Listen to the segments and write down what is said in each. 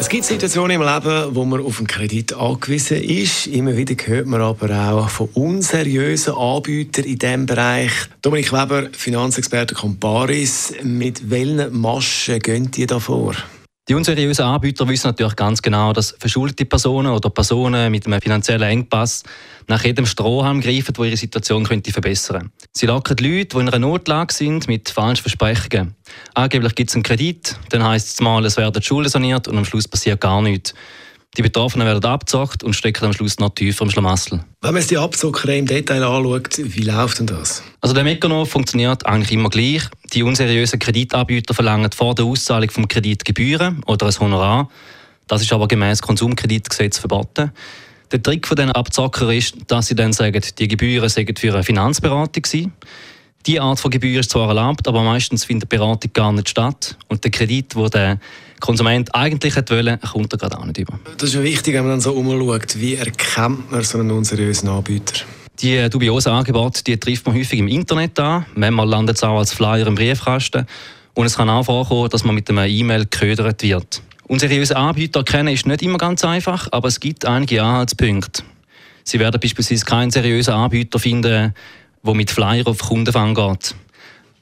es gibt Situationen im Leben, wo man auf einen Kredit angewiesen ist. Immer wieder hört man aber auch von unseriösen Anbietern in diesem Bereich. Dominik Weber, Finanzexperte Comparis. Mit welchen Maschen gehen die da vor? Die unseriösen Anbieter wissen natürlich ganz genau, dass verschuldete Personen oder Personen mit einem finanziellen Engpass nach jedem Strohhalm greifen, wo ihre Situation könnte verbessern Sie locken Leute, die in einer Notlage sind, mit falschen Versprechungen. Angeblich gibt es einen Kredit, dann heisst es mal, es werden die Schulden saniert und am Schluss passiert gar nichts. Die Betroffenen werden abgezockt und stecken am Schluss noch tiefer im Schlamassel. Wenn man sich die Abzockerei im Detail anschaut, wie läuft denn das? Also der Mechanismus funktioniert eigentlich immer gleich. Die unseriösen Kreditanbieter verlangen vor der Auszahlung vom Kredit Gebühren oder ein Honorar. Das ist aber gemäß Konsumkreditgesetz verboten. Der Trick von diesen Abzocker ist, dass sie dann sagen, die Gebühren seien für eine Finanzberatung gewesen. Die Art von Gebühr ist zwar erlaubt, aber meistens findet die Beratung gar nicht statt. Und der Kredit, den der Konsument eigentlich wollte, kommt er gerade auch nicht über. Das ist ja wichtig, wenn man dann so umschaut. Wie erkennt man so einen unseriösen Anbieter? Die dubiosen Angebote die trifft man häufig im Internet an. Manchmal landet es auch als Flyer im Briefkasten. Und es kann auch vorkommen, dass man mit einem E-Mail geködert wird. Unseriöse Anbieter kennen ist nicht immer ganz einfach, aber es gibt einige Anhaltspunkte. Sie werden beispielsweise keinen seriösen Anbieter finden, der mit Flyer auf Kundenfang geht.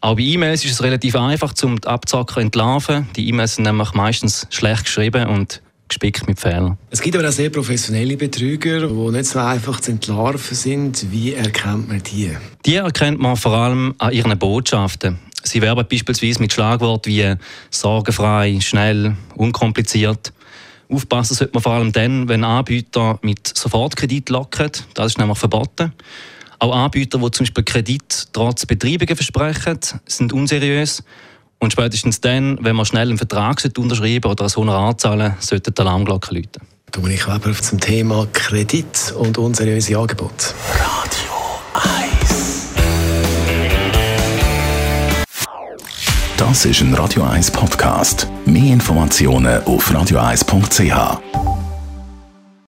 Auch bei E-Mails ist es relativ einfach, um die Abzocker entlarven. Die E-Mails sind nämlich meistens schlecht geschrieben und gespickt mit Fehlern. Es gibt aber auch sehr professionelle Betrüger, die nicht so einfach zu entlarven sind. Wie erkennt man die? Die erkennt man vor allem an ihren Botschaften. Sie werben beispielsweise mit Schlagworten wie sorgenfrei, schnell, unkompliziert. Aufpassen sollte man vor allem dann, wenn Anbieter mit Sofortkredit locken. Das ist nämlich verboten. Auch Anbieter, die zum Beispiel Kredit trotz Betreibungen versprechen, sind unseriös. Und spätestens dann, wenn man schnell einen Vertrag unterschreiben oder ein Honorar zahlen sollte die Alarmglocke läuten. Dominik Weber zum Thema Kredit und unseriöse Angebote. Radio 1 Das ist ein Radio 1 Podcast. Mehr Informationen auf radio1.ch.